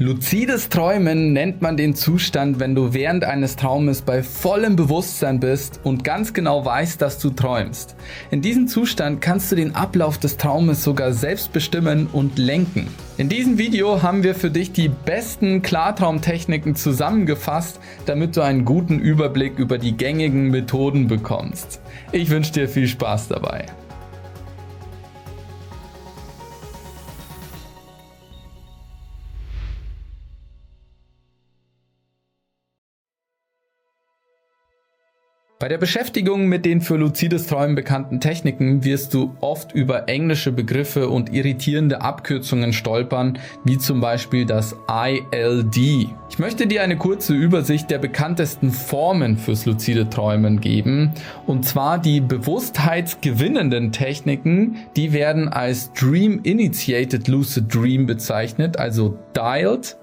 Luzides Träumen nennt man den Zustand, wenn du während eines Traumes bei vollem Bewusstsein bist und ganz genau weißt, dass du träumst. In diesem Zustand kannst du den Ablauf des Traumes sogar selbst bestimmen und lenken. In diesem Video haben wir für dich die besten Klartraumtechniken zusammengefasst, damit du einen guten Überblick über die gängigen Methoden bekommst. Ich wünsche dir viel Spaß dabei. Bei der Beschäftigung mit den für luzides Träumen bekannten Techniken wirst du oft über englische Begriffe und irritierende Abkürzungen stolpern, wie zum Beispiel das ILD. Ich möchte dir eine kurze Übersicht der bekanntesten Formen fürs lucide Träumen geben, und zwar die bewusstheitsgewinnenden Techniken, die werden als Dream Initiated Lucid Dream bezeichnet, also DIALed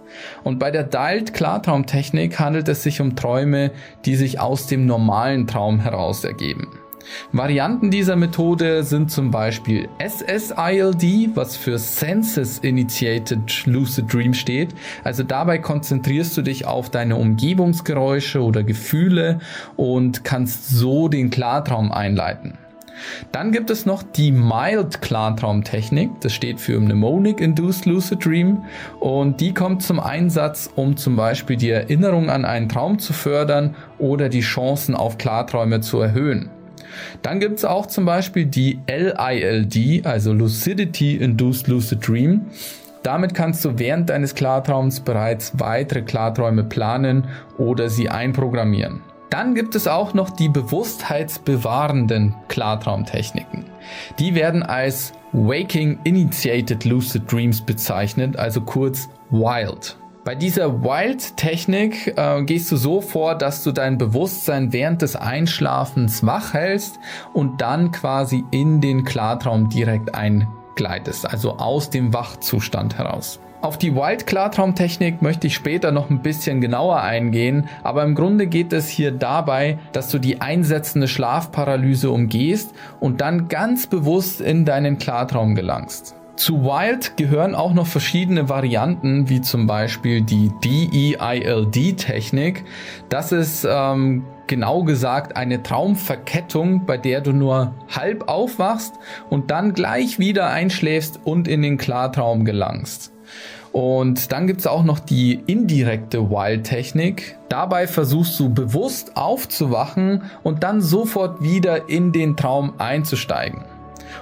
und bei der Dialed Klartraumtechnik handelt es sich um Träume, die sich aus dem normalen Traum heraus ergeben. Varianten dieser Methode sind zum Beispiel SSILD, was für Senses Initiated Lucid Dream steht. Also dabei konzentrierst du dich auf deine Umgebungsgeräusche oder Gefühle und kannst so den Klartraum einleiten. Dann gibt es noch die Mild Klartraumtechnik, das steht für Mnemonic Induced Lucid Dream und die kommt zum Einsatz, um zum Beispiel die Erinnerung an einen Traum zu fördern oder die Chancen auf Klarträume zu erhöhen. Dann gibt es auch zum Beispiel die LILD, also Lucidity Induced Lucid Dream. Damit kannst du während deines Klartraums bereits weitere Klarträume planen oder sie einprogrammieren. Dann gibt es auch noch die bewusstheitsbewahrenden Klartraumtechniken. Die werden als Waking Initiated Lucid Dreams bezeichnet, also kurz WILD. Bei dieser Wild-Technik äh, gehst du so vor, dass du dein Bewusstsein während des Einschlafens wach hältst und dann quasi in den Klartraum direkt eingleitest, also aus dem Wachzustand heraus. Auf die Wild-Klartraumtechnik möchte ich später noch ein bisschen genauer eingehen, aber im Grunde geht es hier dabei, dass du die einsetzende Schlafparalyse umgehst und dann ganz bewusst in deinen Klartraum gelangst. Zu Wild gehören auch noch verschiedene Varianten, wie zum Beispiel die DEILD-Technik. Das ist ähm, genau gesagt eine Traumverkettung, bei der du nur halb aufwachst und dann gleich wieder einschläfst und in den Klartraum gelangst. Und dann gibt es auch noch die indirekte Wild-Technik. Dabei versuchst du bewusst aufzuwachen und dann sofort wieder in den Traum einzusteigen.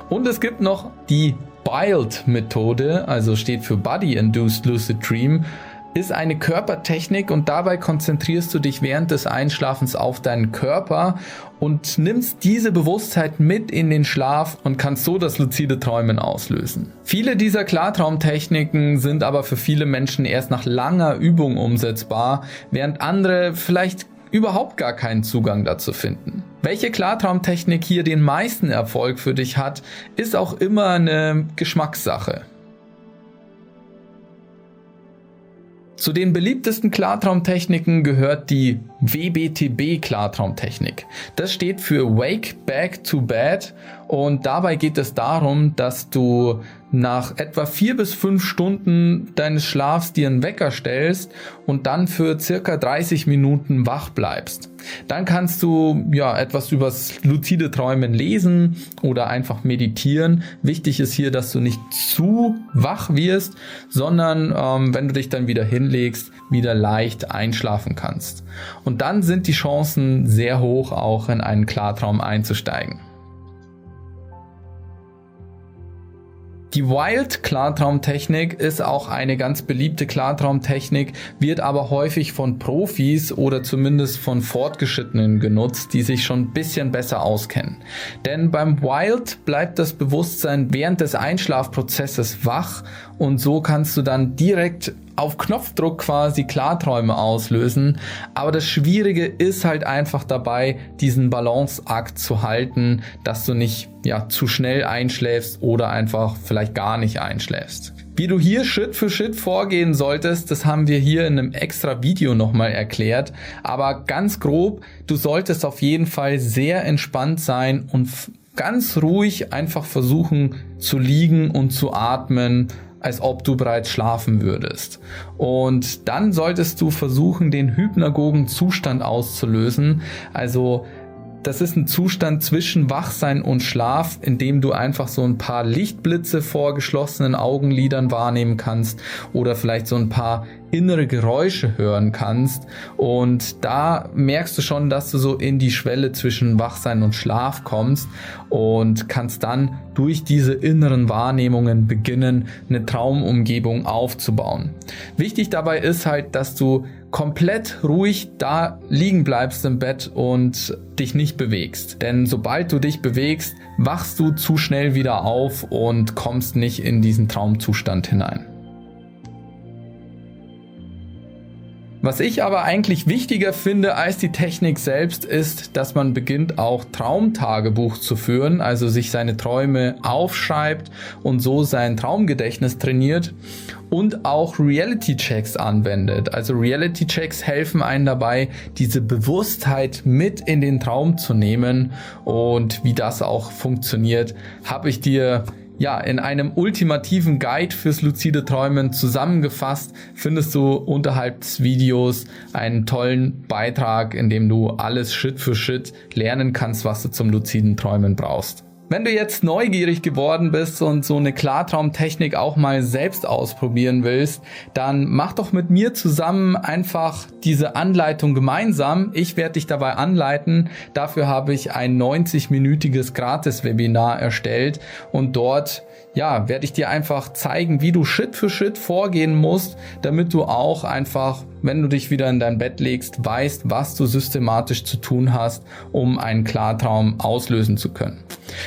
Und es gibt noch die BILD-Methode, also steht für Body Induced Lucid Dream ist eine Körpertechnik und dabei konzentrierst du dich während des Einschlafens auf deinen Körper und nimmst diese Bewusstheit mit in den Schlaf und kannst so das luzide Träumen auslösen. Viele dieser Klartraumtechniken sind aber für viele Menschen erst nach langer Übung umsetzbar, während andere vielleicht überhaupt gar keinen Zugang dazu finden. Welche Klartraumtechnik hier den meisten Erfolg für dich hat, ist auch immer eine Geschmackssache. Zu den beliebtesten Klartraumtechniken gehört die WBTB Klartraumtechnik. Das steht für Wake Back to Bed und dabei geht es darum, dass du nach etwa vier bis fünf Stunden deines Schlafs dir einen Wecker stellst und dann für circa 30 Minuten wach bleibst. Dann kannst du ja etwas übers luzide Träumen lesen oder einfach meditieren. Wichtig ist hier, dass du nicht zu wach wirst, sondern ähm, wenn du dich dann wieder hinlegst, wieder leicht einschlafen kannst. Dann sind die Chancen sehr hoch, auch in einen Klartraum einzusteigen. Die Wild Klartraumtechnik ist auch eine ganz beliebte Klartraumtechnik, wird aber häufig von Profis oder zumindest von Fortgeschrittenen genutzt, die sich schon ein bisschen besser auskennen. Denn beim Wild bleibt das Bewusstsein während des Einschlafprozesses wach und so kannst du dann direkt auf Knopfdruck quasi Klarträume auslösen. Aber das Schwierige ist halt einfach dabei, diesen Balanceakt zu halten, dass du nicht ja, zu schnell einschläfst oder einfach vielleicht gar nicht einschläfst. Wie du hier Schritt für Schritt vorgehen solltest, das haben wir hier in einem extra Video nochmal erklärt. Aber ganz grob, du solltest auf jeden Fall sehr entspannt sein und ganz ruhig einfach versuchen zu liegen und zu atmen als ob du bereits schlafen würdest. Und dann solltest du versuchen, den hypnagogen Zustand auszulösen, also das ist ein Zustand zwischen Wachsein und Schlaf, in dem du einfach so ein paar Lichtblitze vor geschlossenen Augenlidern wahrnehmen kannst oder vielleicht so ein paar innere Geräusche hören kannst. Und da merkst du schon, dass du so in die Schwelle zwischen Wachsein und Schlaf kommst und kannst dann durch diese inneren Wahrnehmungen beginnen, eine Traumumgebung aufzubauen. Wichtig dabei ist halt, dass du komplett ruhig da liegen bleibst im Bett und dich nicht bewegst. Denn sobald du dich bewegst, wachst du zu schnell wieder auf und kommst nicht in diesen Traumzustand hinein. Was ich aber eigentlich wichtiger finde als die Technik selbst ist, dass man beginnt auch Traumtagebuch zu führen, also sich seine Träume aufschreibt und so sein Traumgedächtnis trainiert und auch Reality-Checks anwendet. Also Reality-Checks helfen einen dabei, diese Bewusstheit mit in den Traum zu nehmen und wie das auch funktioniert, habe ich dir ja, in einem ultimativen Guide fürs luzide Träumen zusammengefasst findest du unterhalb des Videos einen tollen Beitrag, in dem du alles Schritt für Schritt lernen kannst, was du zum luziden Träumen brauchst. Wenn du jetzt neugierig geworden bist und so eine Klartraumtechnik auch mal selbst ausprobieren willst, dann mach doch mit mir zusammen einfach diese Anleitung gemeinsam. Ich werde dich dabei anleiten. Dafür habe ich ein 90-minütiges Gratis-Webinar erstellt und dort ja, werde ich dir einfach zeigen, wie du Schritt für Schritt vorgehen musst, damit du auch einfach wenn du dich wieder in dein Bett legst, weißt, was du systematisch zu tun hast, um einen Klartraum auslösen zu können.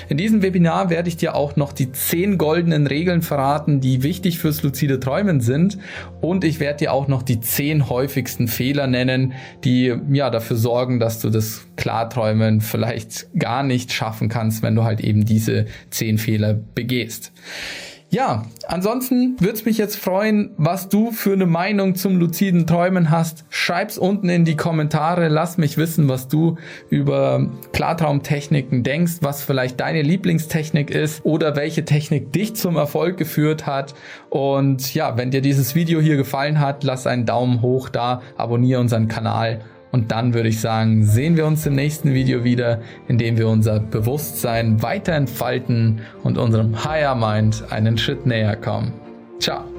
In diesem Webinar werde ich dir auch noch die zehn goldenen Regeln verraten, die wichtig fürs luzide Träumen sind und ich werde dir auch noch die zehn häufigsten Fehler nennen, die ja dafür sorgen, dass du das Klarträumen vielleicht gar nicht schaffen kannst, wenn du halt eben diese zehn Fehler begehst. Ja, ansonsten würde es mich jetzt freuen, was du für eine Meinung zum luziden Träumen hast. Schreib's unten in die Kommentare, lass mich wissen, was du über Klartraumtechniken denkst, was vielleicht deine Lieblingstechnik ist oder welche Technik dich zum Erfolg geführt hat. Und ja, wenn dir dieses Video hier gefallen hat, lass einen Daumen hoch da, abonniere unseren Kanal und dann würde ich sagen, sehen wir uns im nächsten Video wieder, in dem wir unser Bewusstsein weiter entfalten und unserem Higher Mind einen Schritt näher kommen. Ciao.